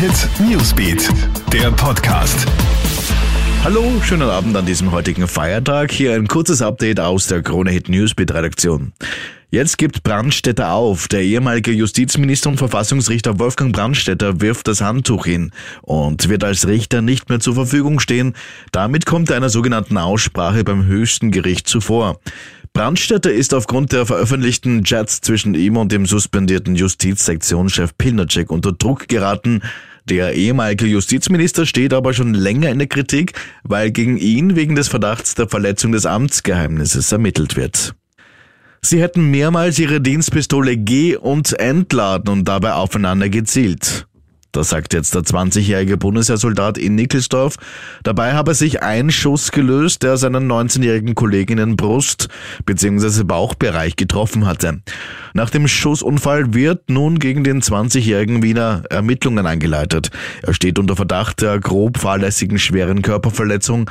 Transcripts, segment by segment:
Hit Newsbeat, der Podcast. Hallo, schönen Abend an diesem heutigen Feiertag. Hier ein kurzes Update aus der Krone Hit Newsbeat Redaktion. Jetzt gibt Brandstätter auf. Der ehemalige Justizminister und Verfassungsrichter Wolfgang Brandstätter wirft das Handtuch hin und wird als Richter nicht mehr zur Verfügung stehen. Damit kommt er einer sogenannten Aussprache beim höchsten Gericht zuvor. Brandstätter ist aufgrund der veröffentlichten Chats zwischen ihm und dem suspendierten Justizsektionschef Pilnacek unter Druck geraten. Der ehemalige Justizminister steht aber schon länger in der Kritik, weil gegen ihn wegen des Verdachts der Verletzung des Amtsgeheimnisses ermittelt wird. Sie hätten mehrmals ihre Dienstpistole G- und entladen und dabei aufeinander gezielt. Das sagt jetzt der 20-jährige Bundesheersoldat in Nickelsdorf. Dabei habe sich ein Schuss gelöst, der seinen 19-jährigen Kollegen in den Brust- bzw. Bauchbereich getroffen hatte. Nach dem Schussunfall wird nun gegen den 20-jährigen Wiener Ermittlungen eingeleitet. Er steht unter Verdacht der grob fahrlässigen schweren Körperverletzung.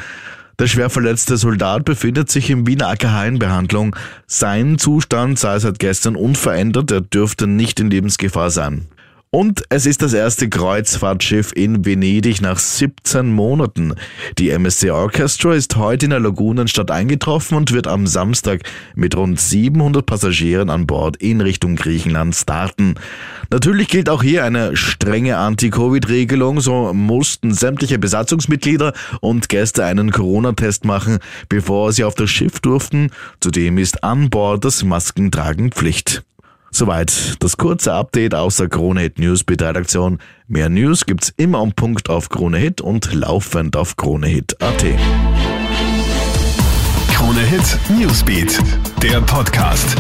Der schwer verletzte Soldat befindet sich im Wiener AKH in Behandlung. Sein Zustand sei seit gestern unverändert, er dürfte nicht in Lebensgefahr sein. Und es ist das erste Kreuzfahrtschiff in Venedig nach 17 Monaten. Die MSC Orchestra ist heute in der Lagunenstadt eingetroffen und wird am Samstag mit rund 700 Passagieren an Bord in Richtung Griechenland starten. Natürlich gilt auch hier eine strenge Anti-Covid-Regelung. So mussten sämtliche Besatzungsmitglieder und Gäste einen Corona-Test machen, bevor sie auf das Schiff durften. Zudem ist an Bord das Maskentragen Pflicht. Soweit das kurze Update aus der Krone Hit News Redaktion. Mehr News gibt's immer am Punkt auf Krone Hit und laufend auf KroneHit.at. Krone Hit Newsbeat, der Podcast.